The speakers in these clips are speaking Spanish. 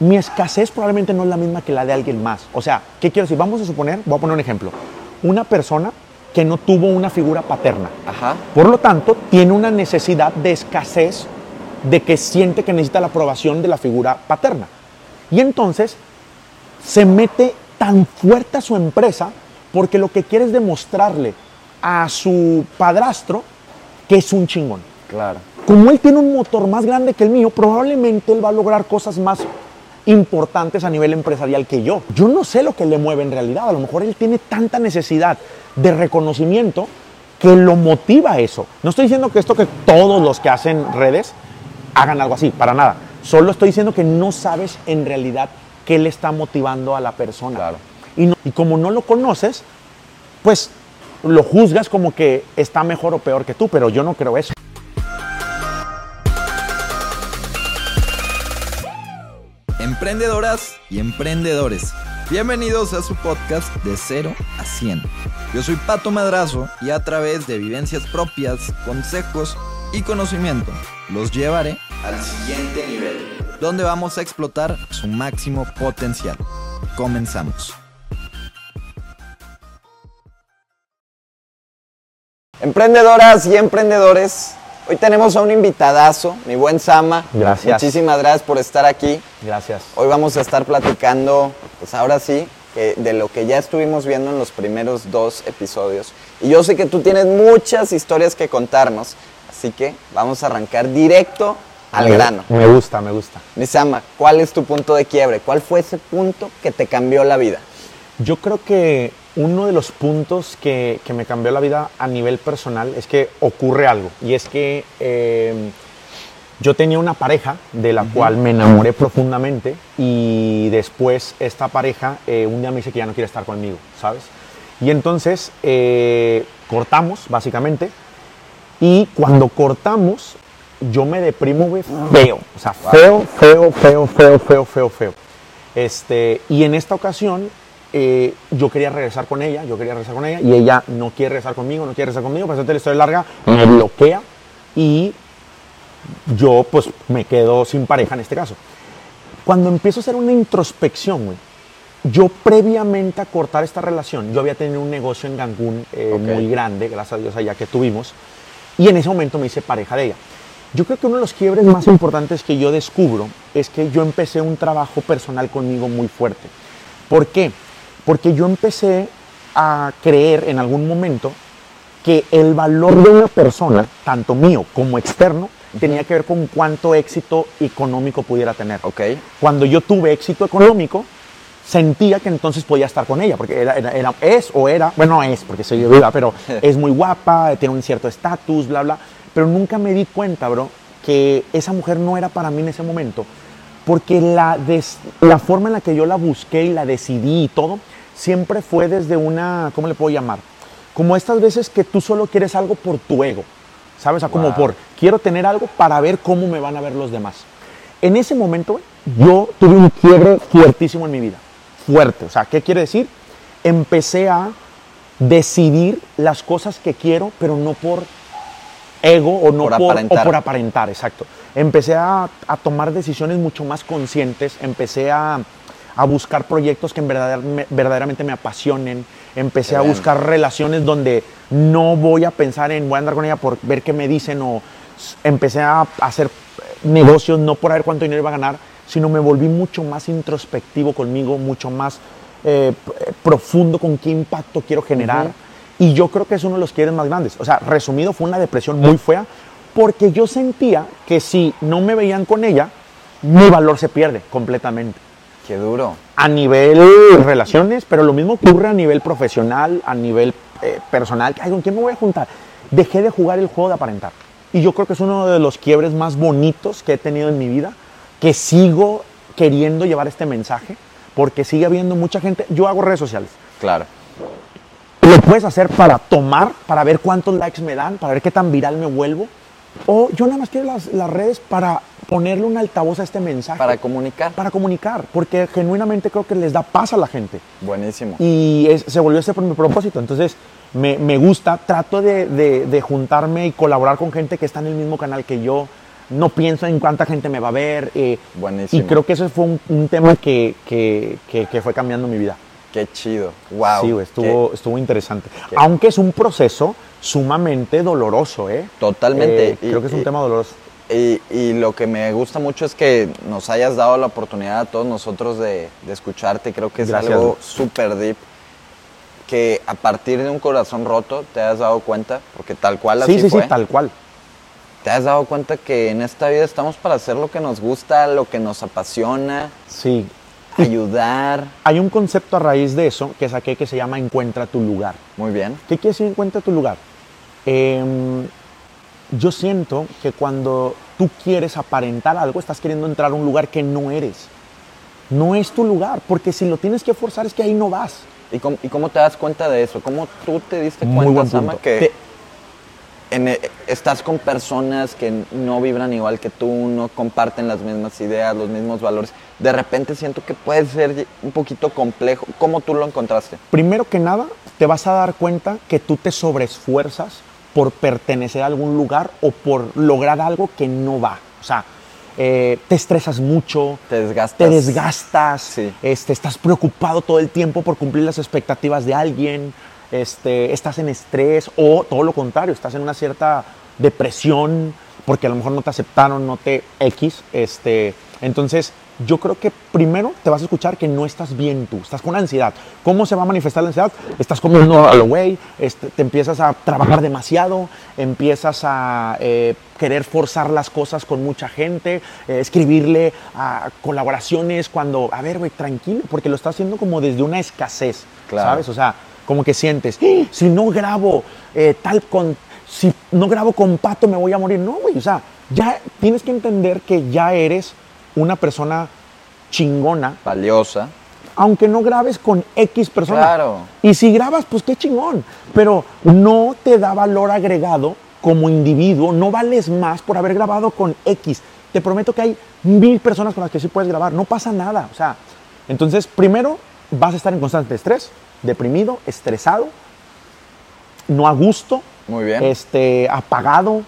mi escasez probablemente no es la misma que la de alguien más. O sea, ¿qué quiero decir? Vamos a suponer, voy a poner un ejemplo. Una persona que no tuvo una figura paterna. Ajá. Por lo tanto, tiene una necesidad de escasez de que siente que necesita la aprobación de la figura paterna. Y entonces se mete tan fuerte a su empresa porque lo que quiere es demostrarle a su padrastro que es un chingón. Claro. Como él tiene un motor más grande que el mío, probablemente él va a lograr cosas más importantes a nivel empresarial que yo. Yo no sé lo que le mueve en realidad. A lo mejor él tiene tanta necesidad de reconocimiento que lo motiva eso. No estoy diciendo que esto que todos los que hacen redes hagan algo así, para nada. Solo estoy diciendo que no sabes en realidad qué le está motivando a la persona. Claro. Y, no- y como no lo conoces, pues lo juzgas como que está mejor o peor que tú, pero yo no creo eso. Emprendedoras y emprendedores, bienvenidos a su podcast de 0 a 100. Yo soy Pato Madrazo y a través de vivencias propias, consejos y conocimiento los llevaré al siguiente nivel, donde vamos a explotar su máximo potencial. Comenzamos. Emprendedoras y emprendedores, hoy tenemos a un invitadazo, mi buen Sama. Gracias. Muchísimas gracias por estar aquí. Gracias. Hoy vamos a estar platicando, pues ahora sí, que de lo que ya estuvimos viendo en los primeros dos episodios. Y yo sé que tú tienes muchas historias que contarnos, así que vamos a arrancar directo al Me- grano. Me gusta, me gusta. Mi Sama, ¿cuál es tu punto de quiebre? ¿Cuál fue ese punto que te cambió la vida? Yo creo que uno de los puntos que, que me cambió la vida a nivel personal es que ocurre algo. Y es que eh, yo tenía una pareja de la cual me enamoré profundamente y después esta pareja eh, un día me dice que ya no quiere estar conmigo, ¿sabes? Y entonces eh, cortamos, básicamente. Y cuando cortamos, yo me deprimo, güey, feo. O sea, feo, feo, feo, feo, feo, feo, feo. Este, y en esta ocasión, eh, yo quería regresar con ella, yo quería regresar con ella, y ella no quiere regresar conmigo, no quiere regresar conmigo, para hacerte la historia larga, me bloquea y yo pues me quedo sin pareja en este caso. Cuando empiezo a hacer una introspección, güey, yo previamente a cortar esta relación, yo había tenido un negocio en Cancún eh, Ok. muy grande, gracias a Dios allá que tuvimos, y en ese momento me hice pareja de ella. Yo creo que uno de los quiebres más importantes que yo descubro es que yo empecé un trabajo personal conmigo muy fuerte. ¿Por qué? Porque yo empecé a creer en algún momento que el valor de una persona, tanto mío como externo, tenía que ver con cuánto éxito económico pudiera tener. ¿Ok? Cuando yo tuve éxito económico, sentía que entonces podía estar con ella, porque era, era- era- es o era, bueno, no es, porque soy viuda, pero es muy guapa, tiene un cierto estatus, bla, bla. Pero nunca me di cuenta, bro, que esa mujer no era para mí en ese momento, porque la, des- la forma en la que yo la busqué y la decidí y todo, siempre fue desde una, ¿cómo le puedo llamar? Como estas veces que tú solo quieres algo por tu ego, ¿sabes? O sea, como Wow. por, quiero tener algo para ver cómo me van a ver los demás. En ese momento, yo tuve un quiebre fuertísimo en mi vida. Fuerte. O sea, ¿qué quiere decir? Empecé a decidir las cosas que quiero, pero no por ego o no Por por, aparentar. o por aparentar, exacto. Empecé a, a tomar decisiones mucho más conscientes, empecé a, a buscar proyectos que en verdad, me- verdaderamente me apasionen, empecé a buscar relaciones donde no voy a pensar en voy a andar con ella por ver qué me dicen o empecé a hacer negocios no por ver cuánto dinero iba a ganar, sino me volví mucho más introspectivo conmigo, mucho más eh, p- profundo con qué impacto quiero generar. Y yo creo que es uno de los quiebres más grandes. O sea, resumido, fue una depresión muy fea porque yo sentía que si no me veían con ella, mi valor se pierde completamente. Qué duro. A nivel relaciones, pero lo mismo ocurre a nivel profesional, a nivel eh, personal. Ay, ¿Con quién me voy a juntar? Dejé de jugar el juego de aparentar. Y yo creo que es uno de los quiebres más bonitos que he tenido en mi vida, que sigo queriendo llevar este mensaje, porque sigue habiendo mucha gente. Yo hago redes sociales. Claro. Lo puedes hacer para tomar, para ver cuántos likes me dan, para ver qué tan viral me vuelvo. O yo nada más quiero las, las redes para ponerle un altavoz a este mensaje. Para comunicar. para comunicar, porque genuinamente creo que les da paz a la gente. Buenísimo. Y es- se volvió ese mi propósito. Entonces, me, me gusta, trato de, de- de juntarme y colaborar con gente que está en el mismo canal que yo, no pienso en cuánta gente me va a ver. eh, Buenísimo. Y creo que ese fue un, un tema que, que- que- que fue cambiando mi vida. Qué chido. Wow. Sí, estuvo, estuvo interesante. Aunque es un proceso sumamente doloroso, ¿eh? Totalmente. Eh, creo que es un y- tema doloroso. Y, y lo que me gusta mucho es que nos hayas dado la oportunidad a todos nosotros de, de escucharte. Creo que es Gracias, algo súper deep. Que a partir de un corazón roto te has dado cuenta, porque tal cual así Sí, sí, fue, sí, tal cual. te has dado cuenta que en esta vida estamos para hacer lo que nos gusta, lo que nos apasiona, Sí. Ayudar. Hay un concepto a raíz de eso que saqué que se llama encuentra tu lugar. Muy bien. ¿Qué quiere decir encuentra tu lugar? Em, yo siento que cuando tú quieres aparentar algo, estás queriendo entrar a un lugar que no eres. No es tu lugar, porque si lo tienes que forzar es que ahí no vas. ¿Y cómo, y cómo te das cuenta de eso? ¿Cómo tú te diste Muy cuenta, buen Sama, punto. que Te- en, eh, estás con personas que no vibran igual que tú, no comparten las mismas ideas, los mismos valores? De repente siento que puede ser un poquito complejo. ¿Cómo tú lo encontraste? Primero que nada, te vas a dar cuenta que tú te sobreesfuerzas por pertenecer a algún lugar o por lograr algo que no va. O sea, eh, te estresas mucho, Te desgastas. te desgastas, Sí. este, estás preocupado todo el tiempo por cumplir las expectativas de alguien, este, estás en estrés o todo lo contrario, estás en una cierta depresión porque a lo mejor no te aceptaron, no te X. Este, entonces, yo creo que primero te vas a escuchar que no estás bien tú, estás con ansiedad. ¿Cómo se va a manifestar la ansiedad? Estás comiendo a lo güey, este, te empiezas a trabajar demasiado, empiezas a eh, querer forzar las cosas con mucha gente, eh, escribirle a colaboraciones cuando, a ver, güey, tranquilo, porque lo estás haciendo como desde una escasez, Claro. ¿sabes? O sea, como que sientes, "¡Ah! si no grabo eh, tal con, si no grabo con Pato me voy a morir. No, güey, o sea, ya tienes que entender que ya eres una persona chingona, Valiosa. aunque no grabes con X persona. Claro. Y si grabas, pues qué chingón. Pero no te da valor agregado como individuo, no vales más por haber grabado con X. Te prometo que hay mil personas con las que sí puedes grabar, no pasa nada. O sea, entonces, primero vas a estar en constante estrés, deprimido, estresado, no a gusto, Muy bien. este, apagado,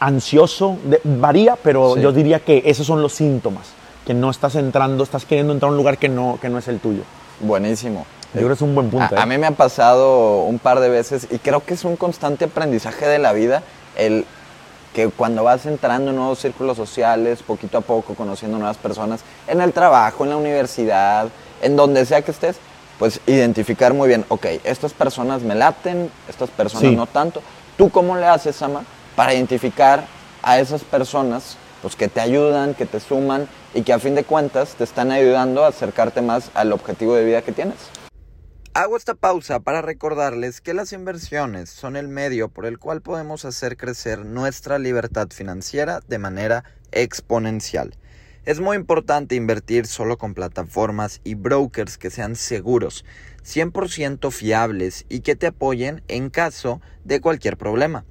ansioso, de- varía, pero Sí. yo diría que esos son los síntomas, que no estás entrando, estás queriendo entrar a un lugar que no, que no es el tuyo. Buenísimo. Yo creo que es un buen punto. A, ¿eh? a mí me ha pasado un par de veces y creo que es un constante aprendizaje de la vida el que cuando vas entrando en nuevos círculos sociales, poquito a poco conociendo nuevas personas, en el trabajo, en la universidad, en donde sea que estés, pues identificar muy bien, ok, estas personas me laten, estas personas Sí. no tanto. ¿Tú cómo le haces, Sama, para identificar a esas personas pues, que te ayudan, que te suman y que a fin de cuentas te están ayudando a acercarte más al objetivo de vida que tienes? Hago esta pausa para recordarles que las inversiones son el medio por el cual podemos hacer crecer nuestra libertad financiera de manera exponencial. Es muy importante invertir solo con plataformas y brokers que sean seguros, 100% fiables y que te apoyen en caso de cualquier problema.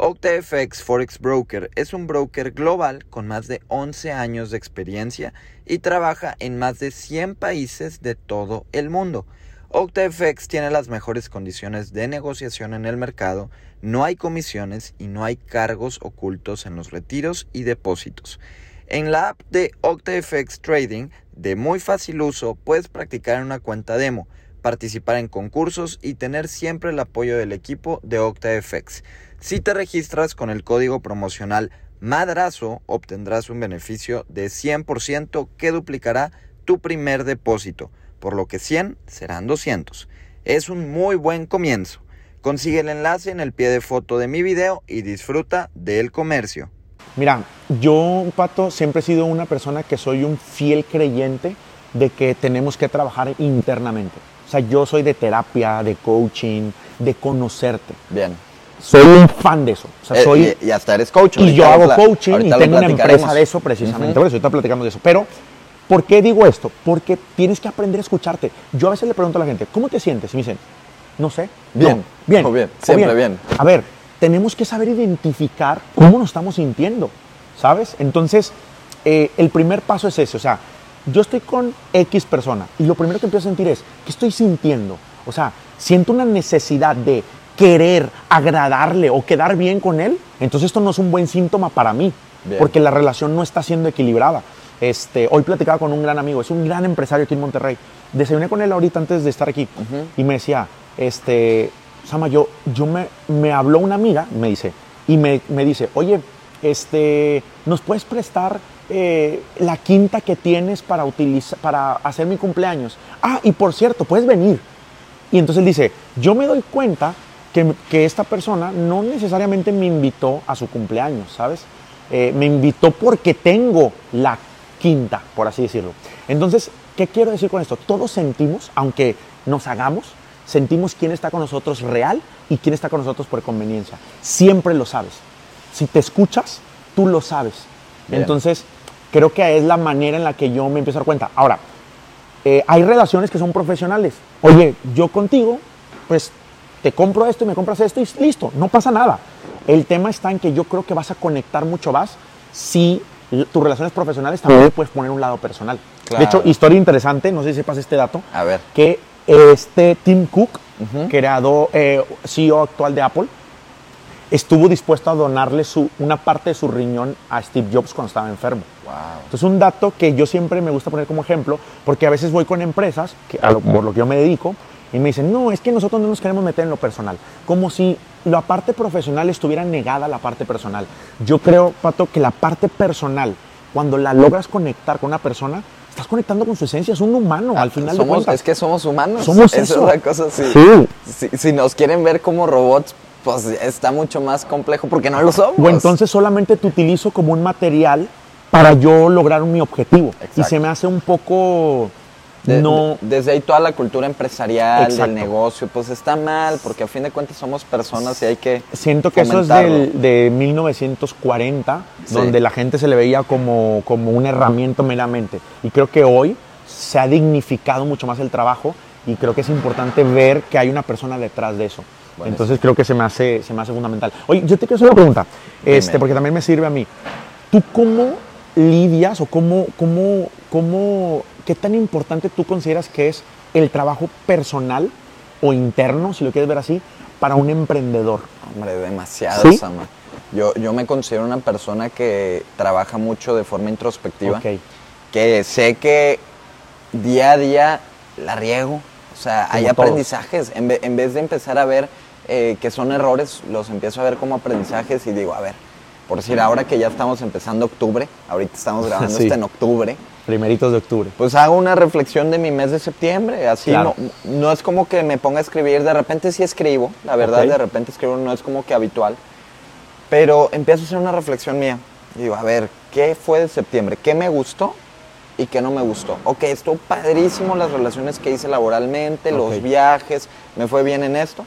OctaFX Forex Broker es un broker global con más de 11 años de experiencia y trabaja en más de 100 países de todo el mundo. OctaFX tiene las mejores condiciones de negociación en el mercado, no hay comisiones y no hay cargos ocultos en los retiros y depósitos. En la app de OctaFX Trading, de muy fácil uso, puedes practicar una cuenta demo, participar en concursos y tener siempre el apoyo del equipo de OctaFX. Si te registras con el código promocional MADRAZO, obtendrás un beneficio de 100% que duplicará tu primer depósito, por lo que 100 serán 200. Es un muy buen comienzo. Consigue el enlace en el pie de foto de mi video y disfruta del comercio. Mira, yo, Pato, siempre he sido una persona que soy un fiel creyente de que tenemos que trabajar internamente. O sea, yo soy de terapia, de coaching, de conocerte. Bien. Soy un fan de eso. O sea, Eh, soy, y, y hasta eres coach. y yo hago coaching y tengo una empresa de eso precisamente. Ujú. Por eso ahorita platicamos de eso. Pero, ¿por qué digo esto? Porque tienes que aprender a escucharte. Yo a veces le pregunto a la gente, ¿cómo te sientes? Y me dicen, no sé. Bien, No, bien. o bien, o siempre bien. A ver, tenemos que saber identificar cómo nos estamos sintiendo, ¿sabes? Entonces, eh, el primer paso es ese. O sea, yo estoy con X persona y lo primero que empiezo a sentir es, ¿qué estoy sintiendo? O sea, siento una necesidad de querer agradarle o quedar bien con él, entonces esto no es un buen síntoma para mí. Bien. porque la relación no está siendo equilibrada. Este, hoy platicaba con un gran amigo, es un gran empresario aquí en Monterrey. Desayuné con él ahorita antes de estar aquí y me decía, este, Sama, yo, yo me, me habló una amiga, me dice, y me, me dice, oye, este, ¿nos puedes prestar eh, la quinta que tienes para, utilizar, para hacer mi cumpleaños? Ah, y por cierto, puedes venir. Y entonces él dice, yo me doy cuenta que, que esta persona no necesariamente me invitó a su cumpleaños, ¿sabes? Eh, me invitó porque tengo la quinta, por así decirlo. Entonces, ¿qué quiero decir con esto? Todos sentimos, aunque nos hagamos, sentimos quién está con nosotros real y quién está con nosotros por conveniencia. Siempre lo sabes. Si te escuchas, tú lo sabes. Bien. Entonces, creo que es la manera en la que yo me empiezo a dar cuenta. Ahora, eh, hay relaciones que son profesionales. Oye, yo contigo, pues te compro esto y me compras esto y listo, no pasa nada. El tema está en que yo creo que vas a conectar mucho más si tus relaciones profesionales también le puedes poner un lado personal. Claro. De hecho, historia interesante, no sé si sepas este dato, A ver. que este Tim Cook, creado, eh, CEO actual de Apple, estuvo dispuesto a donarle su, una parte de su riñón a Steve Jobs cuando estaba enfermo. Wow. Entonces, un dato que yo siempre me gusta poner como ejemplo, porque a veces voy con empresas, que a lo- por lo que yo me dedico, y me dicen, no, es que nosotros no nos queremos meter en lo personal. Como si la parte profesional estuviera negada a la parte personal. Yo creo, Pato, que la parte personal, cuando la logras conectar con una persona, estás conectando con su esencia, es un humano, al final de somos, cuentas. es que somos humanos. Somos Esa eso. es la cosa, sí. Sí. Si, si nos quieren ver como robots, pues está mucho más complejo porque no lo somos. O entonces solamente te utilizo como un material para yo lograr mi objetivo. Y se me hace un poco... De- no... de- desde ahí toda la cultura empresarial, Exacto. del negocio, pues está mal, porque a fin de cuentas somos personas y hay que. Siento que eso es del- de 1940, Sí. donde la gente se le veía como, como una herramienta meramente. Y creo que hoy se ha dignificado mucho más el trabajo y creo que es importante ver que hay una persona detrás de eso. Entonces creo que se me, hace, se me hace fundamental. Oye, yo te quiero hacer una pregunta, este, porque también me sirve a mí. ¿Tú cómo lidias o cómo, cómo, cómo, qué tan importante tú consideras que es el trabajo personal o interno, si lo quieres ver así, para un emprendedor? Hombre, demasiado, ¿Sí? Sama. Yo, yo me considero una persona que trabaja mucho de forma introspectiva. Que sé que día a día la riego. O sea, hay todos. aprendizajes. En, en vez de empezar a ver eh, que son errores, los empiezo a ver como aprendizajes y digo, a ver, por decir, ahora que ya estamos empezando octubre, ahorita estamos grabando Sí. esto en octubre, Primeritos de octubre. pues hago una reflexión de mi mes de septiembre. Así Claro. no, no es como que me ponga a escribir, de repente sí escribo, la verdad, de repente escribo, no es como que habitual. Pero empiezo a hacer una reflexión mía. Y digo, a ver, ¿qué fue de septiembre? ¿Qué me gustó y qué no me gustó? Ok, estuvo padrísimo las relaciones que hice laboralmente, los viajes, me fue bien en esto,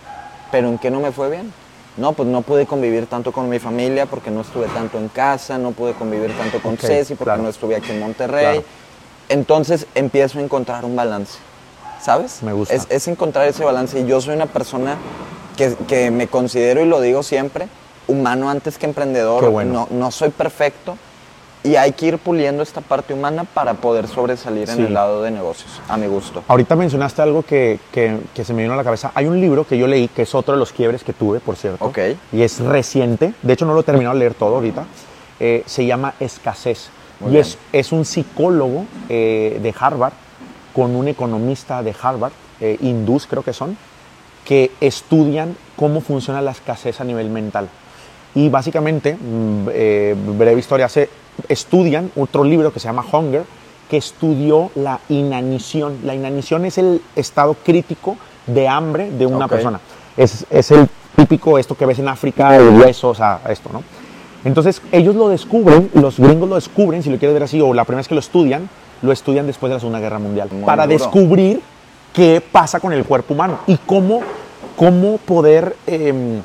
pero ¿en qué no me fue bien? No, pues no pude convivir tanto con mi familia porque no estuve tanto en casa, no pude convivir tanto con Ok, Ceci porque claro. no estuve aquí en Monterrey. Claro. Entonces empiezo a encontrar un balance, ¿sabes? Me gusta. Es, es encontrar ese balance y yo soy una persona que, que me considero y lo digo siempre, humano antes que emprendedor. Qué bueno. no, no soy perfecto y hay que ir puliendo esta parte humana para poder sobresalir Sí. en el lado de negocios, a mi gusto. Ahorita mencionaste algo que, que- que se me vino a la cabeza. Hay un libro que yo leí, que es otro de los quiebres que tuve, por cierto. Ok. Y es reciente. De hecho, no lo he terminado de leer todo ahorita. Eh, se llama Escasez. Muy y es, es un psicólogo eh, de Harvard con un economista de Harvard, eh, hindús creo que son, que estudian cómo funciona la escasez a nivel mental. Y básicamente, mm, eh, breve historia, se estudian otro libro que se llama Hunger, que estudió la inanición. La inanición es el estado crítico de hambre de una persona. Es, es el típico esto que ves en África, el hueso, o sea, esto, ¿no? Entonces, ellos lo descubren, los gringos lo descubren, si lo quieres ver así, o la primera vez que lo estudian, lo estudian después de la Segunda Guerra Mundial, Muy para duro. descubrir qué pasa con el cuerpo humano y cómo, cómo poder em,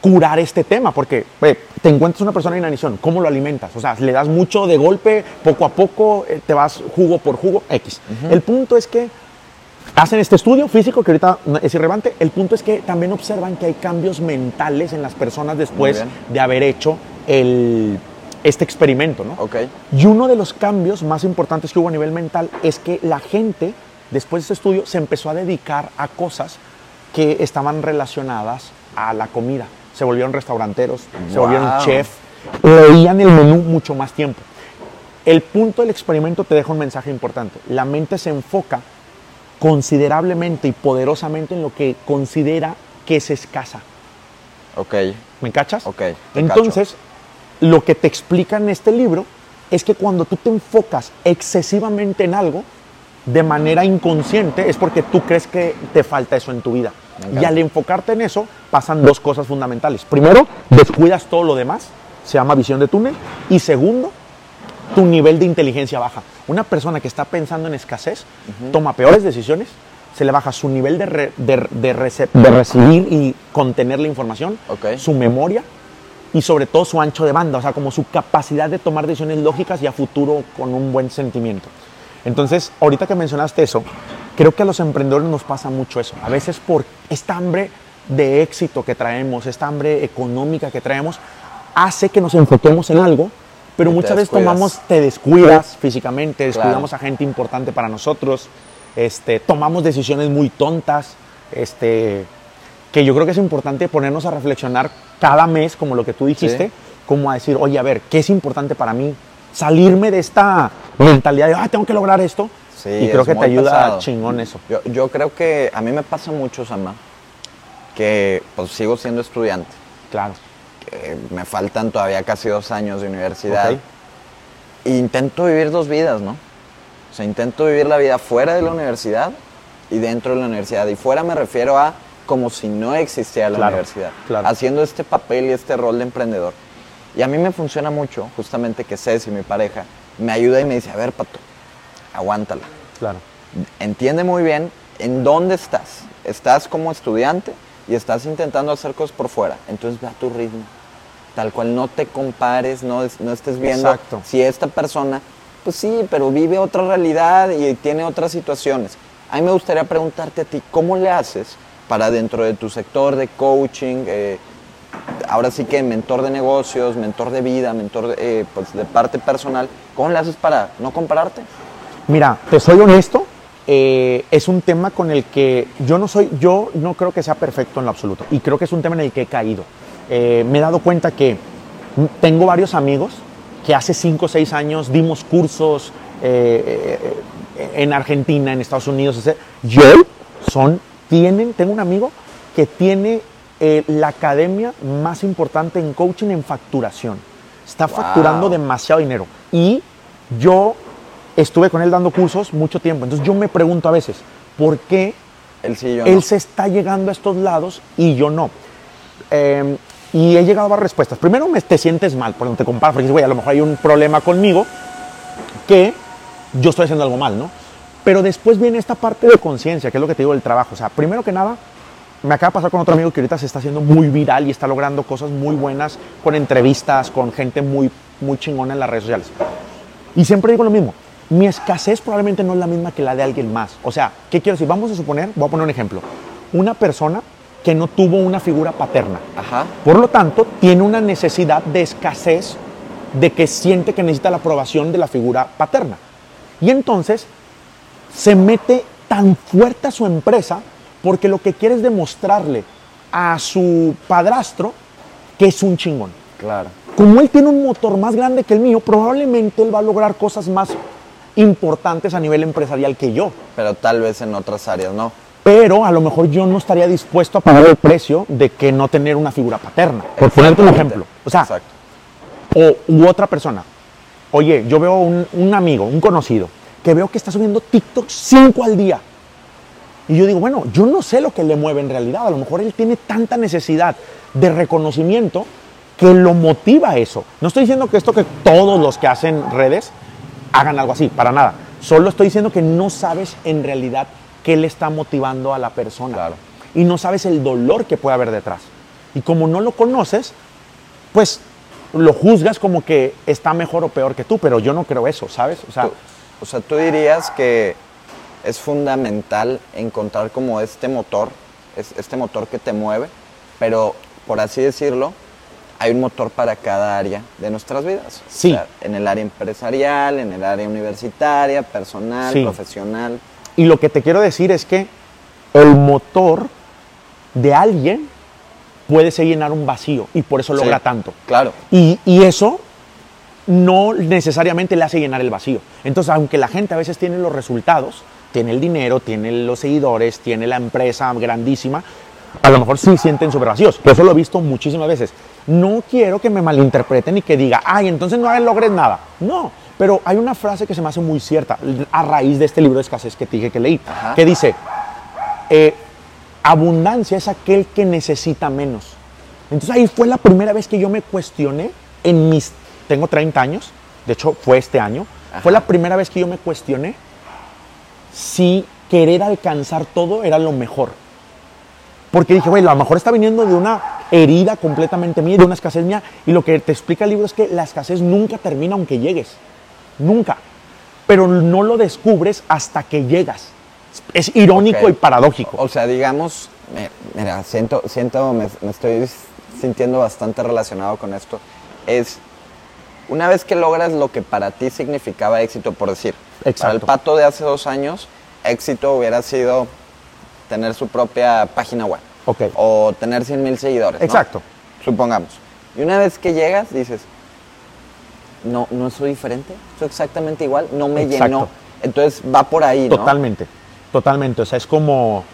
curar este tema, porque eh, te encuentras una persona en inanición, ¿cómo lo alimentas? O sea, le das mucho de golpe, poco a poco, eh, te vas jugo por jugo, X. El punto es que hacen este estudio físico que ahorita es irrelevante, el punto es que también observan que hay cambios mentales en las personas después de haber hecho el, este experimento, ¿no? Ok. Y uno de los cambios más importantes que hubo a nivel mental es que la gente, después de este estudio, se empezó a dedicar a cosas que estaban relacionadas a la comida. Se volvieron restauranteros, se Wow. volvieron chef, leían el menú mucho más tiempo. El punto del experimento te deja un mensaje importante. La mente se enfoca considerablemente y poderosamente en lo que considera que es escasa. Ok. ¿Me cachas? Ok, Entonces, lo que te explica en este libro es que cuando tú te enfocas excesivamente en algo, de manera inconsciente, es porque tú crees que te falta eso en tu vida. Y al enfocarte en eso, pasan dos cosas fundamentales. Primero, descuidas todo lo demás, se llama visión de túnel. Y segundo, tu nivel de inteligencia baja. Una persona que está pensando en escasez toma peores decisiones, se le baja su nivel de, re- de- de rece- de recibir y contener la información, su memoria y sobre todo su ancho de banda, o sea, como su capacidad de tomar decisiones lógicas y a futuro con un buen sentimiento. Entonces, ahorita que mencionaste eso, creo que a los emprendedores nos pasa mucho eso. A veces por esta hambre de éxito que traemos, esta hambre económica que traemos, hace que nos enfoquemos en algo, pero Y muchas veces tomamos, te descuidas físicamente, descuidamos a gente importante para nosotros, este, tomamos decisiones muy tontas, este, que yo creo que es importante ponernos a reflexionar cada mes, como lo que tú dijiste, Sí. como a decir, oye, a ver, ¿qué es importante para mí? Salirme de esta mentalidad de, ah, tengo que lograr esto. Sí, y creo es que te ayuda pesado. chingón eso. Yo, yo creo que a mí me pasa mucho, Sama, que pues sigo siendo estudiante. Claro. que me faltan todavía casi dos años de universidad. Ok. E intento vivir dos vidas, ¿no? O sea, intento vivir la vida fuera de la universidad y dentro de la universidad. Y fuera me refiero a como si no existiera la Claro, universidad. claro. Haciendo este papel y este rol de emprendedor. Y a mí me funciona mucho, justamente que Ceci, mi pareja, me ayuda y me dice, a ver, Pato, aguántala. Claro. Entiende muy bien en dónde estás. Estás como estudiante y estás intentando hacer cosas por fuera. Entonces ve a tu ritmo. Tal cual no te compares, no, no estés viendo Exacto. si esta persona, pues sí, pero vive otra realidad y tiene otras situaciones. A mí me gustaría preguntarte a ti, ¿cómo le haces para dentro de tu sector de coaching, eh, ahora sí que mentor de negocios, mentor de vida, mentor de, eh, pues de parte personal, ¿cómo le haces para no compararte? Mira, te soy honesto, eh, es un tema con el que yo no soy, yo no creo que sea perfecto en lo absoluto. Y creo que es un tema en el que he caído. Eh, me he dado cuenta que tengo varios amigos que hace 5 o 6 años dimos cursos eh, eh, en Argentina, en Estados Unidos, etc. Yo son, tienen, tengo un amigo que tiene eh, la academia más importante en coaching en facturación. Está Wow. facturando demasiado dinero. Y yo estuve con él dando cursos mucho tiempo. Entonces yo me pregunto a veces, ¿por qué Él sí no. se está llegando a estos lados y yo no? Eh, y he llegado a varias respuestas. Primero, me, te sientes mal por donde te comparas, porque dices, güey, a lo mejor hay un problema conmigo que yo estoy haciendo algo mal, ¿no? Pero después viene esta parte de conciencia, que es lo que te digo del trabajo. O sea, primero que nada, me acaba de pasar con otro amigo que ahorita se está haciendo muy viral y está logrando cosas muy buenas con entrevistas, con gente muy, muy chingona en las redes sociales. Y siempre digo lo mismo, mi escasez probablemente no es la misma que la de alguien más. O sea, ¿qué quiero decir? Vamos a suponer, voy a poner un ejemplo, una persona que no tuvo una figura paterna. Ajá. Por lo tanto, tiene una necesidad de escasez de que siente que necesita la aprobación de la figura paterna. Y entonces se mete tan fuerte a su empresa porque lo que quiere es demostrarle a su padrastro que es un chingón. Claro. Como él tiene un motor más grande que el mío, probablemente él va a lograr cosas más importantes a nivel empresarial que yo. Pero tal vez en otras áreas no. Pero a lo mejor yo no estaría dispuesto a pagar el precio de que no tener una figura paterna. Por ponerte un ejemplo. O sea, Exacto. o u otra persona. Oye, yo veo un, un amigo, un conocido, que veo que está subiendo TikTok 5 al día. Y yo digo, bueno, yo no sé lo que le mueve en realidad. A lo mejor él tiene tanta necesidad de reconocimiento que lo motiva a eso. No estoy diciendo que esto que todos los que hacen redes hagan algo así, para nada. Solo estoy diciendo que no sabes en realidad qué le está motivando a la persona. Claro. Y no sabes el dolor que puede haber detrás. Y como no lo conoces, pues lo juzgas como que está mejor o peor que tú, pero yo no creo eso, ¿sabes? O sea, Tú- o sea, tú dirías que es fundamental encontrar como este motor, es- este motor que te mueve, pero por así decirlo, hay un motor para cada área de nuestras vidas. Sí. en el área empresarial, en el área universitaria, personal, Sí. profesional. y lo que te quiero decir es que el motor de alguien puede ser llenar un vacío y por eso Sí. logra tanto. Claro. Y, y eso no necesariamente le hace llenar el vacío. Entonces, aunque la gente a veces tiene los resultados, tiene el dinero, tiene los seguidores, tiene la empresa grandísima, a lo mejor sí sienten súper vacíos. Pero eso lo he visto muchísimas veces. No quiero que me malinterpreten y que diga, ay, entonces no logres nada. No, pero hay una frase que se me hace muy cierta a raíz de este libro de escasez que te dije que leí, Ajá. que dice, eh, abundancia es aquel que necesita menos. Entonces ahí fue la primera vez que yo me cuestioné en mis, tengo 30 años, de hecho fue este año, fue la primera vez que yo me cuestioné si querer alcanzar todo era lo mejor. Porque dije, bueno, a lo mejor está viniendo de una herida completamente mía, de una escasez mía, y lo que te explica el libro es que la escasez nunca termina aunque llegues, nunca. Pero no lo descubres hasta que llegas. Es irónico Ok. y paradójico. O sea, digamos, mi- mira, siento, siento, me, me estoy sintiendo bastante relacionado con esto. Es una vez que logras lo que para ti significaba éxito, por decir, para el Exacto. pato de hace dos años, éxito hubiera sido tener su propia página web. Ok. O tener 100 mil seguidores. ¿no? Exacto. Supongamos. Y una vez que llegas, dices, no, no soy diferente, soy exactamente igual, no me Exacto. llenó. Entonces va por ahí, ¿no? Totalmente, totalmente. O sea, es como,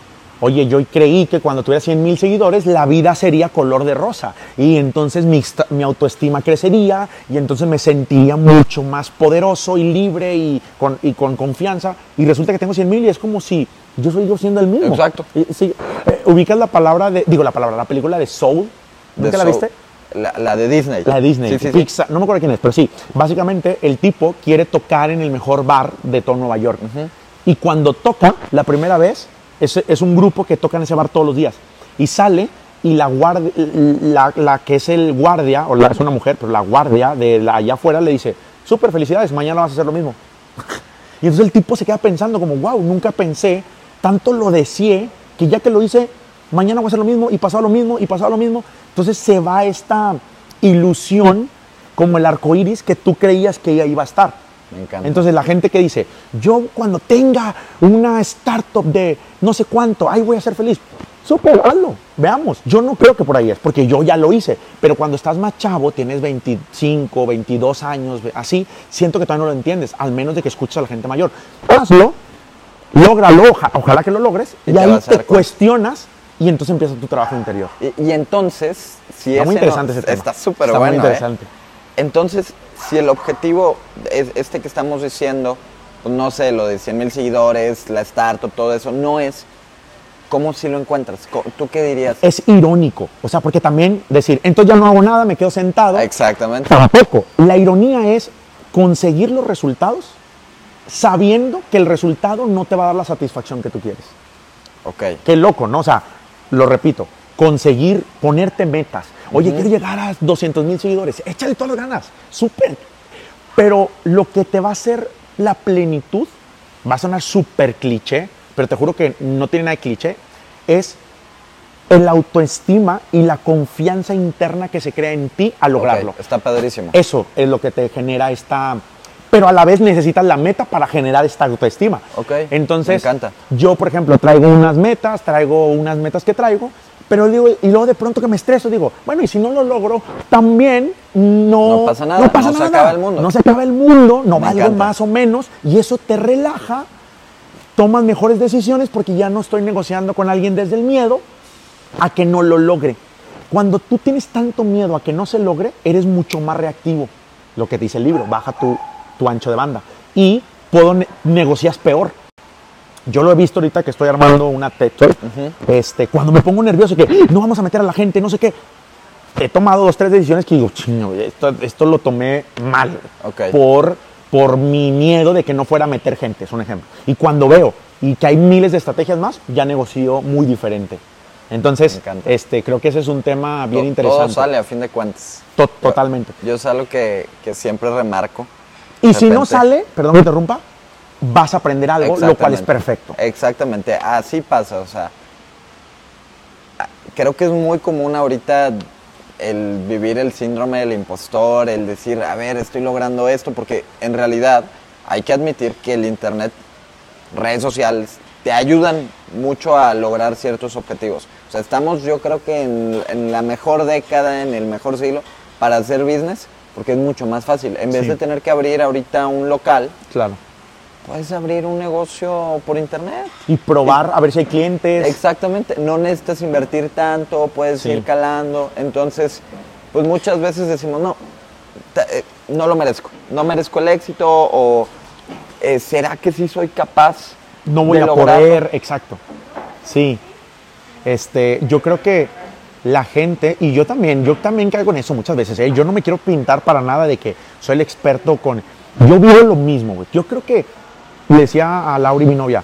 oye, yo creí que cuando tuviera 100 mil seguidores la vida sería color de rosa y entonces mi autoestima crecería y entonces me sentiría mucho más poderoso y libre y con, y con confianza y resulta que tengo 100 mil y es como si yo soy yo siendo el mismo. Exacto. Sí, eh, ubicas la palabra de, digo la palabra, la película de Soul, ¿nunca la Soul. viste? La, la de Disney. La de Disney, Sí, sí, sí. Pixar, no me acuerdo quién es, pero sí. Básicamente, el tipo quiere tocar en el mejor bar de todo Nueva York. Y cuando toca, la primera vez, es, es un grupo que toca en ese bar todos los días. Y sale y la, guardia, la, la que es el guardia, o la, es una mujer, pero la guardia de allá afuera le dice, súper felicidades, mañana vas a hacer lo mismo. Y entonces el tipo se queda pensando como, wow, nunca pensé, tanto lo deseé, que ya que lo hice, mañana voy a hacer lo mismo, y pasado lo mismo, y pasado lo mismo. Entonces se va esta ilusión como el arco iris que tú creías que ya iba a estar. Me encanta. Entonces la gente que dice, yo cuando tenga una startup de no sé cuánto, ahí voy a ser feliz. Súper, hazlo, veamos. Yo no creo que por ahí es, porque yo ya lo hice. Pero cuando estás más chavo, tienes 25, 22 años, así, siento que todavía no lo entiendes, al menos de que escuches a la gente mayor. Hazlo, lógralo, oja- ojalá que lo logres, Y ahí te cuenta. cuestionas y entonces empieza tu trabajo interior. Y, y entonces, si Está muy no- interesante ese tema. Está súper muy. ¿eh? interesante. Entonces, si el objetivo es este que estamos diciendo, pues, no sé, lo de 100 mil seguidores, la startup, todo eso, no es, ¿cómo si lo encuentras? ¿Tú qué dirías? Es irónico, o sea, porque también decir, entonces ya no hago nada, me quedo sentado. Exactamente. Tampoco. La ironía es conseguir los resultados sabiendo que el resultado no te va a dar la satisfacción que tú quieres. Ok. Qué loco, ¿no? O sea, lo repito, conseguir ponerte metas. Oye, quiero llegar a 200 mil seguidores. Échale todas las ganas. Súper. Pero lo que te va a hacer la plenitud, va a sonar súper cliché, pero te juro que no tiene nada de cliché, es el autoestima y la confianza interna que se crea en ti al lograrlo. Está padrísimo. Eso es lo que te genera esta... Pero a la vez necesitas la meta para generar esta autoestima. Ok, Entonces, me encanta. yo, por ejemplo, traigo unas metas, traigo unas metas que traigo, pero digo, y luego de pronto que me estreso, digo, bueno, y si no lo logro, también no, No pasa nada, no se acaba el mundo. No se acaba el mundo, no Me valgo encanta. más o menos, y eso te relaja, tomas mejores decisiones porque ya no estoy negociando con alguien desde el miedo a que no lo logre. Cuando tú tienes tanto miedo a que no se logre, eres mucho más reactivo. Lo que dice el libro, baja tu, tu ancho de banda. Y puedo ne- negocias peor. Yo lo he visto ahorita que estoy armando una TED Talk. este, cuando me pongo nervioso, que "Ah, no vamos a meter a la gente, no sé qué. He tomado dos, tres decisiones que digo, chingo, esto, esto lo tomé mal. Por, por mi miedo de que no fuera a meter gente, es un ejemplo. Y cuando veo y que hay miles de estrategias más, ya negocio muy diferente. Entonces, este, creo que ese es un tema bien interesante. Todo sale a fin de cuentas. To- totalmente. Yo es algo que, que siempre remarco. Y si no sale, perdón que interrumpa, vas a aprender algo, lo cual es perfecto. Exactamente, así pasa, o sea, creo que es muy común ahorita el vivir el síndrome del impostor, el decir, a ver, estoy logrando esto, porque en realidad hay que admitir que el Internet, redes sociales, te ayudan mucho a lograr ciertos objetivos. O sea, estamos yo creo que en, en la mejor década, en el mejor siglo para hacer business, porque es mucho más fácil. En vez Sí. de tener que abrir ahorita un local, Claro. puedes abrir un negocio por internet. Y probar a ver si hay clientes. Exactamente, no necesitas invertir tanto, puedes Sí. ir calando. Entonces, pues muchas veces decimos, no, eh, no lo merezco, no merezco el éxito o eh, ¿será que sí soy capaz? no voy de a lograrlo? poder, exacto. Sí. Este, yo creo que la gente, y yo también, yo también caigo en eso muchas veces, ¿eh? yo no me quiero pintar para nada de que soy el experto con... Yo vivo lo mismo. Yo creo que, le decía a Laura y mi novia,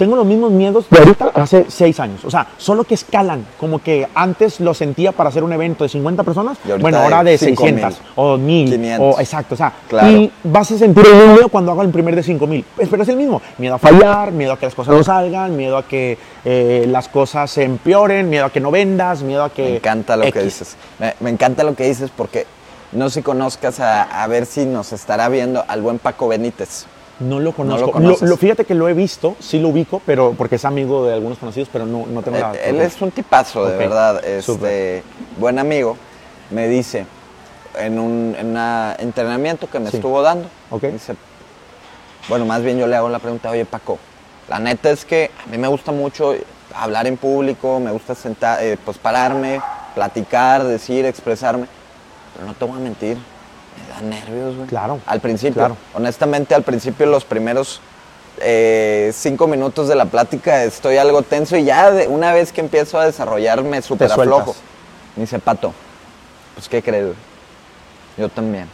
tengo los mismos miedos de ahorita hace seis años. O sea, solo que escalan. Como que antes lo sentía para hacer un evento de 50 personas, bueno, ahora de 5,000, 600 o 1000. 500. O, exacto, o sea, Claro. y vas a sentir el miedo cuando haga el primer de 5000. Pero es el mismo. Miedo a fallar, miedo a que las cosas no salgan, miedo a que eh, las cosas se empeoren, miedo a que no vendas, miedo a que. Me encanta lo que dices. Me, me encanta lo que dices porque no sé si conozcas a, a ver si nos estará viendo al buen Paco Benítez. No lo conozco. Lo- fíjate que lo he visto, sí lo ubico, pero porque es amigo de algunos conocidos, pero no, no tengo la. Él, él es un tipazo, de verdad. Este, buen amigo. Me dice en un en una entrenamiento que me Sí. estuvo dando. Dice, bueno, más bien yo le hago la pregunta, oye Paco, la neta es que a mí me gusta mucho hablar en público, me gusta sentar, eh, pues pararme, platicar, decir, expresarme, pero no te voy a mentir, me da nervios, güey. Claro, Al principio, claro. honestamente, al principio los primeros eh, cinco minutos de la plática estoy algo tenso y ya de- una vez que empiezo a desarrollarme súper aflojo. Me dice, Pato, pues ¿qué crees? güey? Yo también.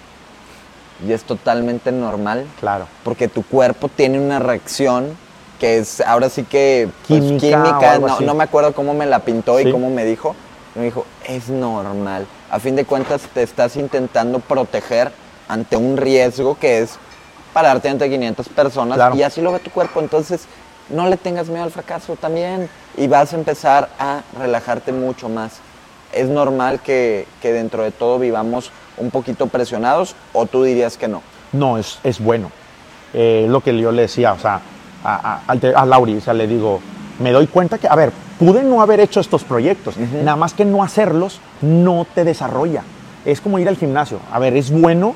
Y es totalmente normal Claro. porque tu cuerpo tiene una reacción que es ahora sí que pues, Química no, no me acuerdo cómo me la pintó Sí. y cómo me dijo. Me dijo, es normal. A fin de cuentas te estás intentando proteger ante un riesgo que es pararte ante 500 personas Claro. y así lo ve tu cuerpo. Entonces no le tengas miedo al fracaso también y vas a empezar a relajarte mucho más. Es normal que, que dentro de todo vivamos un poquito presionados o tú dirías que no. No, es, es bueno. Eh, lo que yo le decía, o sea, a, a, a Lauri, o sea, le digo, me doy cuenta que, a ver, pude no haber hecho estos proyectos, nada más que no hacerlos no te desarrolla. Es como ir al gimnasio. A ver, es bueno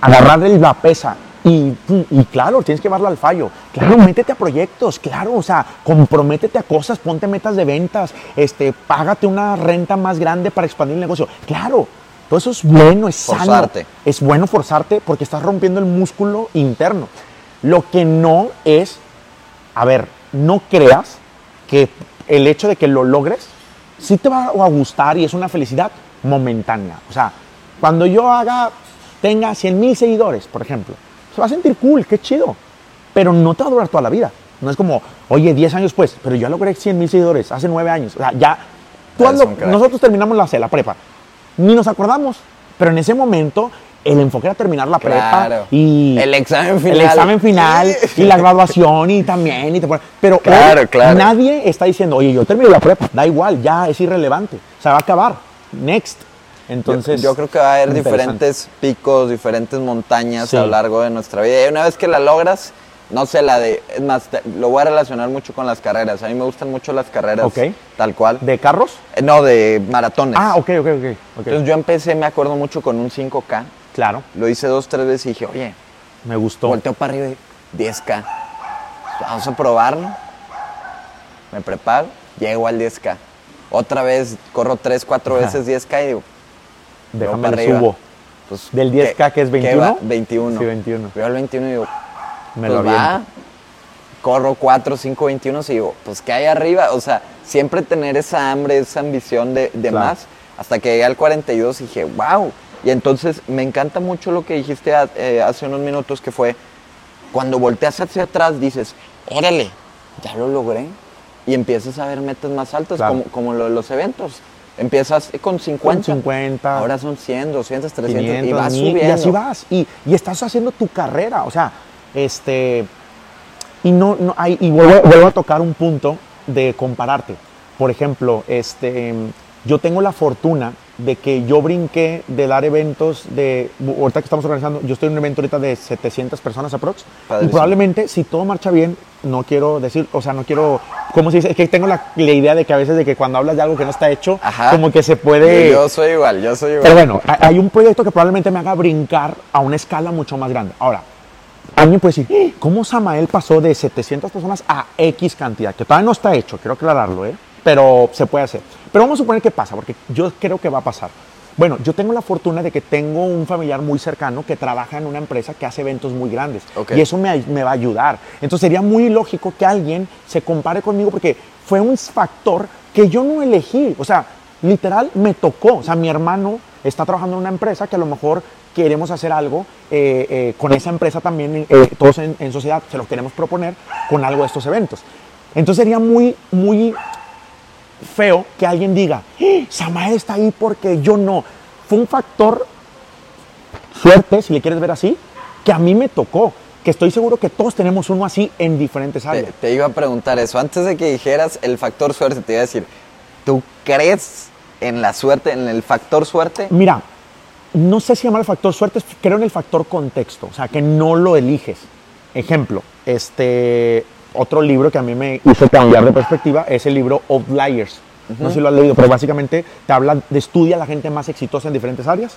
agarrarle la pesa y, y claro, tienes que llevarlo al fallo. Claro, métete a proyectos, claro, o sea, comprométete a cosas, ponte metas de ventas, este, págate una renta más grande para expandir el negocio. Claro, todo eso es bueno, es sano. Forzarte. Es bueno forzarte porque estás rompiendo el músculo interno. Lo que no es, a ver, no creas que el hecho de que lo logres sí te va a gustar y es una felicidad momentánea. O sea, cuando yo haga, tenga 100 mil seguidores, por ejemplo, se va a sentir cool, qué chido, pero no te va a durar toda la vida. No es como, oye, 10 años pues, pero yo logré 100 mil seguidores hace 9 años. O sea, ya, tú hazlo- nosotros terminamos la, la prepa, ni nos acordamos, pero en ese momento el enfoque era terminar la Claro. prepa y El examen final. el examen final y la graduación y también y te pero Claro, hoy claro. nadie está diciendo oye yo termino la prepa da igual ya es irrelevante se va a acabar next entonces yo, yo creo que va a haber diferentes picos, diferentes montañas Sí. a lo largo de nuestra vida. Y una vez que la logras, no sé, la de. Es más, te- lo voy a relacionar mucho con las carreras. A mí me gustan mucho las carreras Ok. tal cual. de carros Eh, no, de maratones. ah ok ok ok, ok. Entonces yo empecé, me acuerdo mucho con un 5K. Claro Lo hice dos, tres veces y dije, oye, me gustó volteo para arriba y 10K. Vamos a probarlo. Me preparo, llego al 10K. Otra vez corro tres, cuatro Ajá. veces 10K y digo, déjame para arriba. subo pues, Del 10K, que es ¿qué 21? va? 21. Sí, 21. Veo el 21 y digo, me pues lo va. Corro 4, 5, 21 y digo, pues ¿qué hay arriba? O sea, siempre tener esa hambre, esa ambición de, de Claro. más. Hasta que llegué al 42 y dije, wow. Y entonces me encanta mucho lo que dijiste a- eh, hace unos minutos, que fue cuando volteas hacia atrás, dices, órale, ya lo logré. Y empiezas a ver metas más altas, Claro. como, como lo de los eventos. Empiezas con 50. Con 50. Ahora son 100, 200, 300 y 500, vas mil, subiendo. Y así vas. Y, y estás haciendo tu carrera. O sea, este. Y no, no hay, y vuelvo, vuelvo a tocar un punto de compararte. Por ejemplo, este, yo tengo la fortuna de que yo brinqué de dar eventos de. Ahorita que estamos organizando, yo estoy en un evento ahorita de 700 personas aprox. Y probablemente, si todo marcha bien, no quiero decir, o sea, no quiero, ¿cómo se dice? Es que tengo la, la idea de que a veces de que cuando hablas de algo que no está hecho, Ajá. como que se puede... Yo soy igual, yo soy igual. Pero bueno, ha- hay un proyecto que probablemente me haga brincar a una escala mucho más grande. Ahora, alguien puede decir, "¡Ah! ¿cómo Samael pasó de 700 personas a X cantidad? Que todavía no está hecho, quiero aclararlo, ¿eh? Pero se puede hacer. Pero vamos a suponer que pasa, porque yo creo que va a pasar. Bueno, yo tengo la fortuna de que tengo un familiar muy cercano que trabaja en una empresa que hace eventos muy grandes. Ok. Y eso me, me va a ayudar. Entonces sería muy lógico que alguien se compare conmigo porque fue un factor que yo no elegí. O sea, literal me tocó. O sea, mi hermano está trabajando en una empresa que a lo mejor queremos hacer algo eh, eh, con esa empresa también, eh, todos en, en sociedad se lo queremos proponer con algo de estos eventos. Entonces sería muy, muy feo que alguien diga, "¡Ah! Samael está ahí porque yo no. Fue un factor suerte, si le quieres ver así, que a mí me tocó. Que estoy seguro que todos tenemos uno así en diferentes Te, áreas. te iba a preguntar eso. Antes de que dijeras el factor suerte, te iba a decir, ¿tú crees en la suerte, en el factor suerte? Mira, no sé si llamar el factor suerte, creo en el factor contexto, o sea, que no lo eliges. Ejemplo, este otro libro que a mí me hizo cambiar de perspectiva es el libro Outliers. No sé si lo has leído, pero básicamente te habla de estudia a la gente más exitosa en diferentes áreas,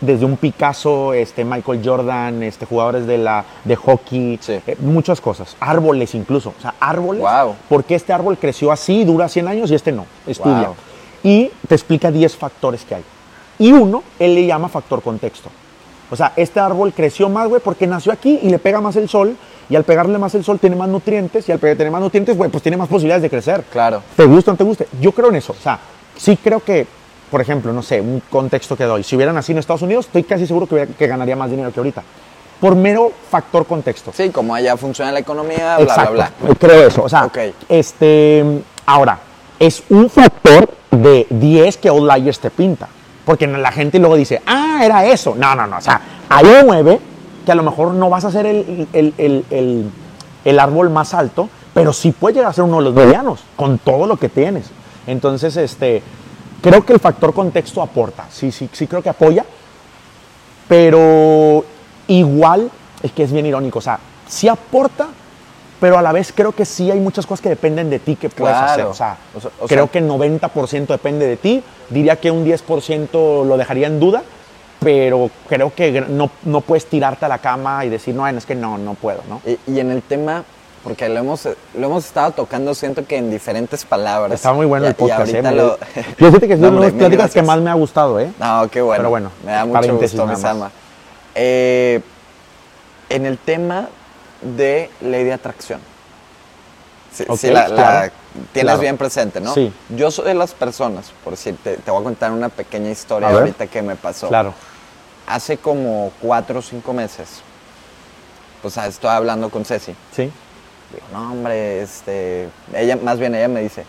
desde un Picasso, este Michael Jordan, este jugadores de la de hockey, Sí. eh, muchas cosas, árboles incluso, o sea, árboles. Guau. Porque este árbol creció así, dura 100 años y este no. Estudia. Guau. Y te explica 10 factores que hay. Y uno, él le llama factor contexto. O sea, este árbol creció más, güey, porque nació aquí y le pega más el sol. Y al pegarle más el sol tiene más nutrientes. Y al tener más nutrientes, güey, pues tiene más posibilidades de crecer. Claro. Te guste o no te guste. Yo creo en eso. O sea, sí creo que, por ejemplo, no sé, un contexto que doy. Si hubiera nacido en Estados Unidos, estoy casi seguro que, hubiera- que ganaría más dinero que ahorita. Por mero factor contexto. Sí, como allá funciona la economía, bla, Exacto. bla, bla. Creo eso. O sea, este, ahora, es un factor de 10 que Outliers te pinta. Porque la gente luego dice, ah, era eso. No, no, no. O sea, hay 9 que a lo mejor no vas a ser el, el- el- el- árbol más alto, pero sí puede llegar a ser uno de los medianos, con todo lo que tienes. Entonces, este, creo que el factor contexto aporta. Sí, sí, sí creo que apoya pero igual es que es bien irónico, o sea, sí aporta, pero a la vez creo que sí hay muchas cosas que dependen de ti que puedes Claro. hacer, o sea, O sea- o creo sea- que 90% depende de ti, diría que un 10% lo dejaría en duda, pero creo que no, no puedes tirarte a la cama y decir, no, es que no, no puedo, ¿no? Y, y en el tema, porque lo hemos, lo hemos estado tocando, siento que en diferentes palabras. Está muy bueno Y- el podcast, ¿eh? lo- Yo siento que es No, una de las pláticas que más me ha gustado, ¿eh? No, qué bueno. Pero bueno, Me da mucho gusto, mi. Eh, en el tema de ley de atracción. Sí, la, tienes claro. bien presente, ¿no? Sí. Yo soy de las personas, por decirte, te voy a contar una pequeña historia ahorita que me pasó. Claro. Hace como cuatro o cinco meses, pues ah, estoy hablando con Ceci. Sí. Digo, no, hombre, este. Ella, más bien ella me dice,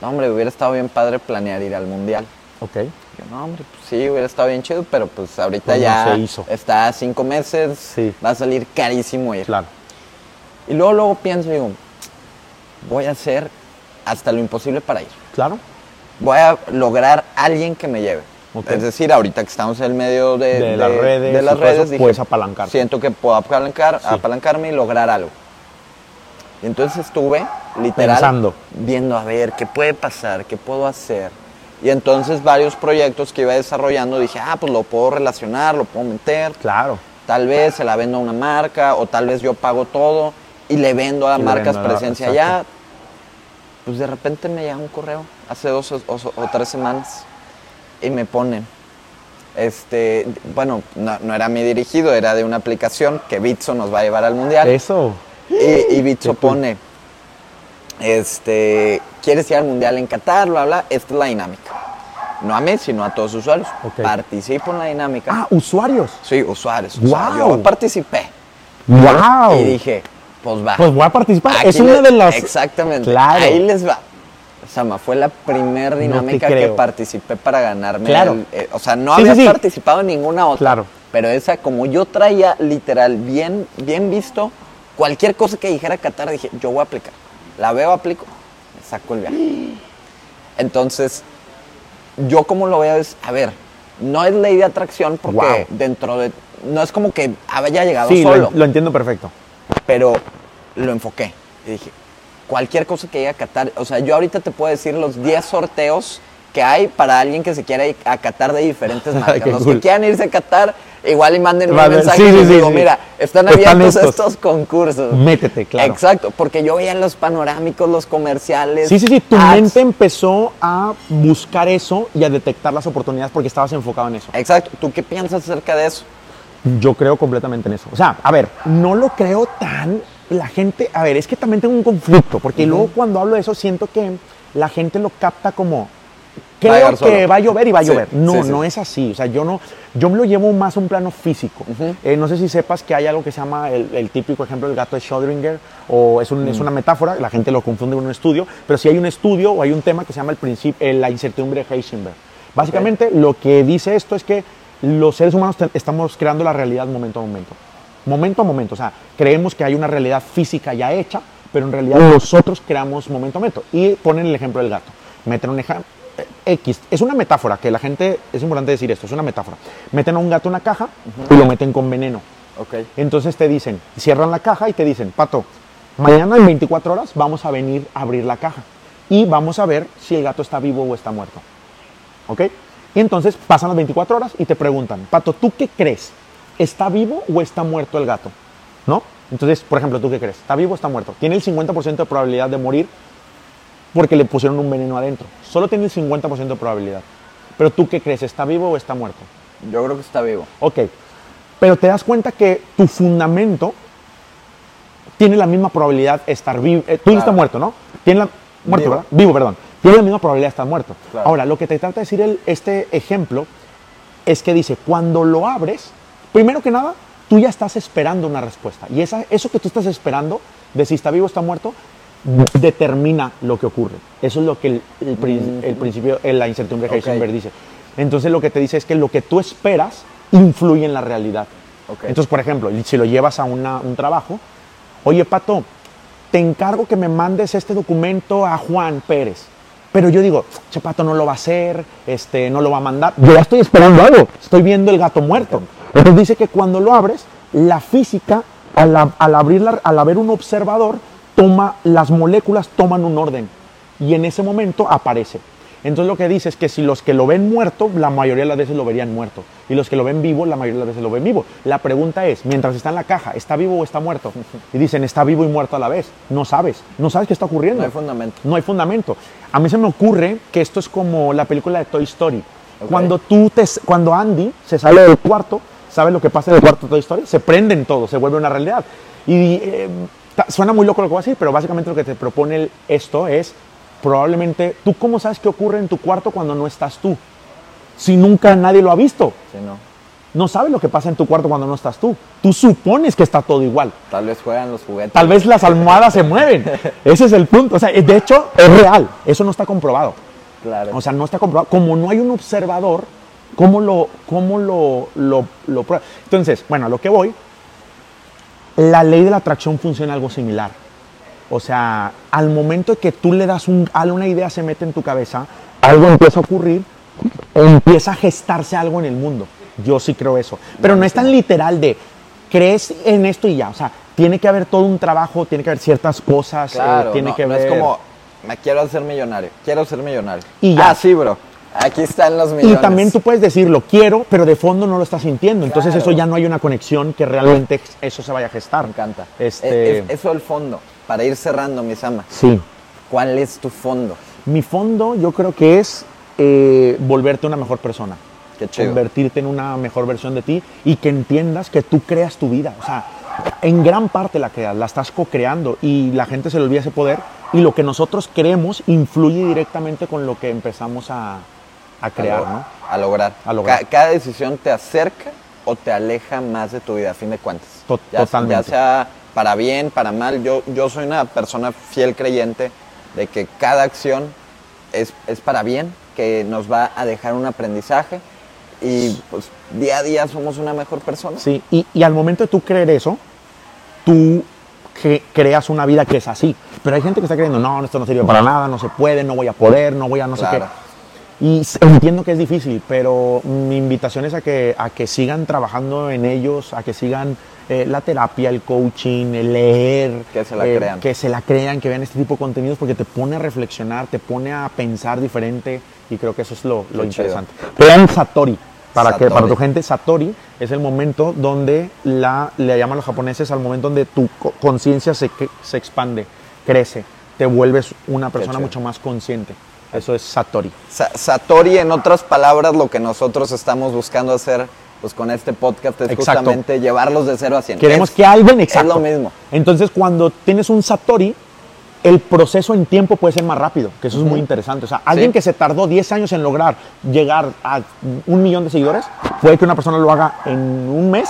no, hombre, hubiera estado bien padre planear ir al mundial. Ok. Yo, no, hombre, pues sí, hubiera estado bien chido, pero pues ahorita Pues no ya se hizo. está a cinco meses, Sí. va a salir carísimo ir. Claro. Y luego, luego pienso, digo, voy a hacer hasta lo imposible para ir. Claro. Voy a lograr alguien que me lleve. Es decir, ahorita que estamos en el medio de, De las redes de las redes, dije, puedes apalancarte. Siento que puedo apalancar, Sí. apalancarme y lograr algo. Y entonces estuve literal Pensando. viendo a ver qué puede pasar, qué puedo hacer. Y entonces varios proyectos que iba desarrollando dije, ah, pues lo puedo relacionar, lo puedo meter. Claro. Tal vez se la vendo a una marca o tal vez yo pago todo y le vendo a Y marcas vendo presencia exacto. allá. Pues de repente me llega un correo hace dos o, o- o tres semanas y me pone, este, bueno, no, no era mi dirigido, era de una aplicación que Bitso nos va a llevar al mundial. Eso. Y, y Bitso pone, este, ¿quieres ir al mundial en Qatar? Bla, bla, esta es la dinámica. No a mí, sino a todos los usuarios. Ok. Participo en la dinámica. Ah, usuarios. Sí, usuarios. O sea, Guau. yo participé. ¡Wow! Y dije, pues va. Pues voy a participar. Aquí es una de las. Exactamente. Claro. Ahí les va. Sama, fue la primera te dinámica que participé para ganarme. Claro. el- eh, o sea, no Sí, había sí, sí. participado en ninguna otra. Claro. Pero esa, como yo traía literal bien, bien visto, cualquier cosa que dijera Qatar, dije, yo voy a aplicar. La veo, aplico, me saco el viaje. Entonces, yo como lo veo es, a ver, no es ley de atracción porque Wow. dentro de. No es como que haya llegado solo lo, lo entiendo perfecto. Pero lo enfoqué. Y dije, cualquier cosa que llegue a Qatar, o sea, yo ahorita te puedo decir los 10 sorteos que hay para alguien que se quiera ir a Qatar de diferentes marcas. Los cool. que quieran irse a Qatar, igual y manden un mensaje sí, y sí, les sí, digo, sí. mira, están abiertos estos. estos concursos. Métete, claro. Exacto, porque yo veía los panorámicos, los comerciales. Sí, sí, sí, tu ads. mente empezó a buscar eso y a detectar las oportunidades porque estabas enfocado en eso. Exacto, ¿tú qué piensas acerca de eso? Yo creo completamente en eso. O sea, a ver, no lo creo tan. La gente, a ver, es que también tengo un conflicto, porque luego cuando hablo de eso siento que la gente lo capta como. Va Creo llegar que va a llover y va a Sí, llover. No, sí, sí. no es así. O sea, yo no, yo me lo llevo más a un plano físico. Eh, no sé si sepas que hay algo que se llama el, el típico ejemplo del gato de Schrödinger, o es, un- es una metáfora, la gente lo confunde con un estudio, pero si hay un estudio o hay un tema que se llama el principio, la incertidumbre de Heisenberg. Básicamente lo que dice esto es que los seres humanos estamos creando la realidad momento a momento. Momento a momento. O sea, creemos que hay una realidad física ya hecha, pero en realidad nosotros creamos momento a momento. Y ponen el ejemplo del gato. Meten un ejemplo. X. Es una metáfora que la gente, es importante decir esto, es una metáfora. Meten a un gato en una caja y lo meten con veneno. Ok. Entonces te dicen, cierran la caja y te dicen, Pato, mañana en 24 horas vamos a venir a abrir la caja y vamos a ver si el gato está vivo o está muerto. ¿Ok? Y entonces pasan las 24 horas y te preguntan, Pato, ¿tú qué crees? ¿Está vivo o está muerto el gato? ¿No? Entonces, por ejemplo, ¿tú qué crees? ¿Está vivo o está muerto? Tiene el 50% de probabilidad de morir porque le pusieron un veneno adentro. Solo tiene el 50% de probabilidad. Pero ¿tú qué crees? ¿Está vivo o está muerto? Yo creo que está vivo. Ok, pero te das cuenta que tu fundamento tiene la misma probabilidad de estar vivo. tú Claro. está muerto, ¿no? Tiene la, muerto, Vivo. ¿verdad? Vivo, perdón. Tiene la misma probabilidad de estar muerto. Claro. Ahora, lo que te trata de decir el- este ejemplo es que dice, cuando lo abres, primero que nada, tú ya estás esperando una respuesta. Y esa, eso que tú estás esperando, de si está vivo o está muerto, determina lo que ocurre. Eso es lo que el, el prin- el principio, la incertidumbre de. Heisenberg dice. Entonces lo que te dice es que lo que tú esperas influye en la realidad. Entonces, por ejemplo, si lo llevas a una- un trabajo, oye Pato, te encargo que me mandes este documento a Juan Pérez. Pero yo digo, che Pato no lo va a hacer, este, no lo va a mandar. Yo ya estoy esperando algo, estoy viendo el gato muerto. Entonces dice que cuando lo abres, la física, al, al abrirla, al haber un observador, toma, las moléculas toman un orden. Y en ese momento aparece. Entonces lo que dice es que si los que lo ven muerto, la mayoría de las veces lo verían muerto. Y los que lo ven vivo, la mayoría de las veces lo ven vivo. La pregunta es, mientras está en la caja, ¿está vivo o está muerto? Y dicen, está vivo y muerto a la vez. No sabes, no sabes qué está ocurriendo. No hay fundamento. No hay fundamento. A mí se me ocurre que esto es como la película de Toy Story. Cuando, tú te, cuando Andy se sale del cuarto, ¿sabes lo que pasa en el cuarto de Toy Story? Se prenden todo, se vuelve una realidad. Y eh, suena muy loco lo que voy a decir, pero básicamente lo que te propone el- esto es probablemente, ¿tú cómo sabes qué ocurre en tu cuarto cuando no estás tú? Si nunca nadie lo ha visto. Sí, no. No sabes lo que pasa en tu cuarto cuando no estás tú. Tú supones que está todo igual. Tal vez juegan los juguetes. Tal vez las almohadas se mueven. Ese es el punto. O sea, de hecho, es real. Eso no está comprobado. Claro. O sea, no está comprobado. Como no hay un observador, ¿cómo lo, cómo lo, lo, lo prueba? Entonces, bueno, a lo que voy, la ley de la atracción funciona algo similar. O sea, al momento que tú le das un, una idea se mete en tu cabeza, algo empieza a ocurrir, empieza a gestarse algo en el mundo. Yo sí creo eso. Pero no es tan literal de crees en esto y ya. O sea, tiene que haber todo un trabajo, tiene que haber ciertas cosas, eh, tiene no, que no ver. es como, me quiero hacer millonario, quiero ser millonario. Y ya. Ah, sí, bro. Aquí están los Y millones. también tú puedes decir, lo quiero, pero de fondo no lo estás sintiendo. Entonces Claro. eso ya no hay una conexión que realmente eso se vaya a gestar. Me encanta. Este, Es- es- eso el fondo. Para ir cerrando, mis amas. sí. ¿Cuál es tu fondo? Mi fondo yo creo que es eh, volverte una mejor persona. Qué chido. Convertirte en una mejor versión de ti y que entiendas que tú creas tu vida. O sea, en gran parte la creas, la estás co-creando y la gente se le olvida ese poder y lo que nosotros creemos influye directamente con lo que empezamos a, a crear, a, lo- ¿no? a lograr. A lograr. Cada decisión te acerca o te aleja más de tu vida, a fin de cuentas. To- ya, totalmente. Ya sea para bien, para mal. Yo, yo soy una persona fiel creyente de que cada acción es, es para bien, que nos va a dejar un aprendizaje y pues día a día somos una mejor persona. Sí, y, y al momento de tú creer eso, tú que- creas una vida que es así. Pero hay gente que está creyendo, no, esto no sirve para nada, no se puede, no voy a poder, no voy a no Claro. sé qué. Y entiendo que es difícil, pero mi invitación es a que, a que sigan trabajando en ellos, a que sigan eh, la terapia, el coaching, el leer. Que se la eh, crean. Que se la crean, que vean este tipo de contenidos porque te pone a reflexionar, te pone a pensar diferente y creo que eso es lo, lo interesante. Crean Satori. Para, que, para tu gente, Satori es el momento donde la, le llaman los japoneses al momento donde tu co- conciencia se, se expande, crece, te vuelves una persona mucho más consciente. Eso es Satori. Sa- Satori, en otras palabras, lo que nosotros estamos buscando hacer pues, con este podcast es Exacto. justamente llevarlos de 0 a 100. Queremos Es- que alguien, exacto. Es lo mismo. Entonces, cuando tienes un Satori, el proceso en tiempo puede ser más rápido, que eso es muy interesante. O sea, alguien Sí. que se tardó 10 años en lograr llegar a un millón de seguidores, puede que una persona lo haga en un mes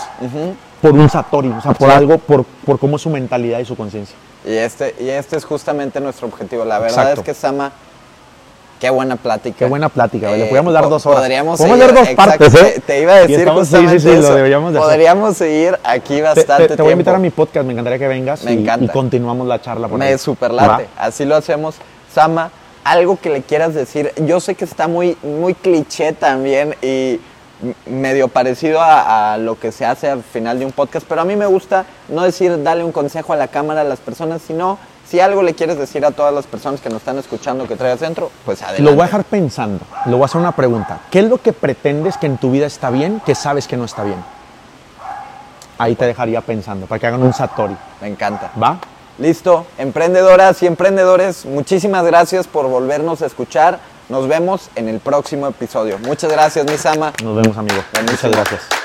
por un Satori, o sea, por Sí. algo, por, por cómo es su mentalidad y su conciencia. Y este, y este es justamente nuestro objetivo. La verdad Exacto. es que Sama, qué buena plática. Qué buena plática, güey. Le Eh, podríamos dar dos horas. Podríamos seguir- dar dos exacto, partes, ¿eh? Te, iba a decir estamos- sí, justamente sí, sí, lo eso. deberíamos de hacer. Podríamos seguir aquí Te, bastante te- te voy a invitar a mi podcast, me encantaría que vengas Me y, encanta. y continuamos la charla por Me ahí. superlate. ¿Va? Así lo hacemos. Sama, algo que le quieras decir. Yo sé que está muy, muy cliché también y medio parecido a, a lo que se hace al final de un podcast, pero a mí me gusta no decir dale un consejo a la cámara a las personas, sino si algo le quieres decir a todas las personas que nos están escuchando que traigas dentro, pues adelante. Lo voy a dejar pensando. Lo voy a hacer una pregunta. ¿Qué es lo que pretendes que en tu vida está bien, que sabes que no está bien? Ahí te dejaría pensando, para que hagan un Satori. Me encanta. ¿Va? Listo, emprendedoras y emprendedores, muchísimas gracias por volvernos a escuchar. Nos vemos en el próximo episodio. Muchas gracias, mi Sama. Nos vemos, amigo. Buenísimo. Muchas gracias.